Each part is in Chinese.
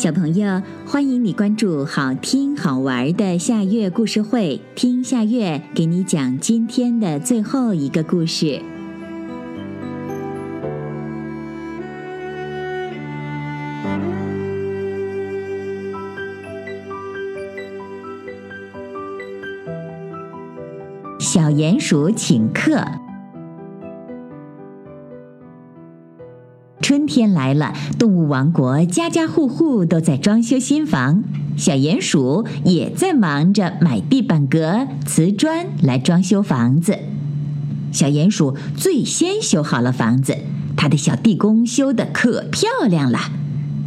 小朋友，欢迎你关注好听好玩的夏月故事会，听夏月给你讲今天的最后一个故事。小鼹鼠请客。春天来了，动物王国家家户户都在装修新房，小鼹鼠也在忙着买地板革、瓷砖来装修房子。小鼹鼠最先修好了房子，他的小地宫修得可漂亮了。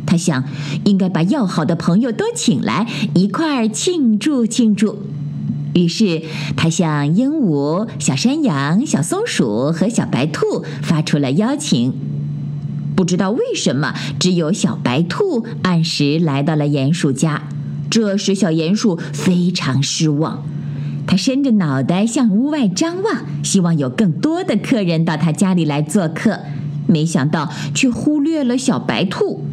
他想，应该把要好的朋友都请来，一块儿庆祝庆祝。于是，他向鹦鹉、小山羊、小松鼠和小白兔发出了邀请。不知道为什么，只有小白兔按时来到了鼹鼠家，这使小鼹鼠非常失望。他伸着脑袋向屋外张望，希望有更多的客人到他家里来做客，没想到却忽略了小白兔。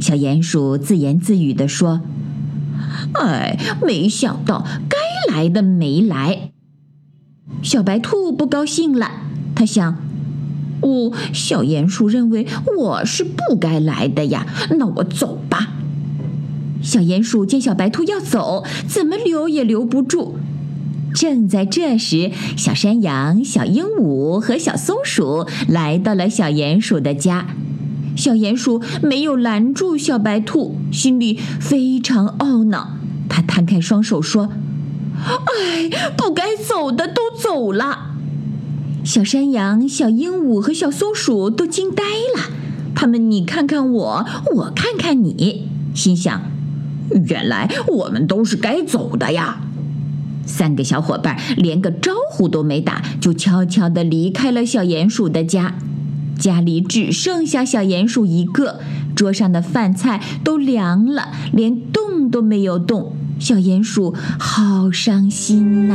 小鼹鼠自言自语地说：“哎，没想到该……”来的没来，小白兔不高兴了。他想：“哦，小鼹鼠认为我是不该来的呀，那我走吧。”小鼹鼠见小白兔要走，怎么留也留不住。正在这时，小山羊、小鹦鹉和小松鼠来到了小鼹鼠的家。小鼹鼠没有拦住小白兔，心里非常懊恼。他摊开双手说。哎，不该走的都走了。小山羊、小鹦鹉和小松鼠都惊呆了，他们你看看我，我看看你，心想：原来我们都是该走的呀。三个小伙伴连个招呼都没打，就悄悄地离开了小鼹鼠的家。家里只剩下小鼹鼠一个，桌上的饭菜都凉了，连动都没有动。小鼹鼠好伤心呐！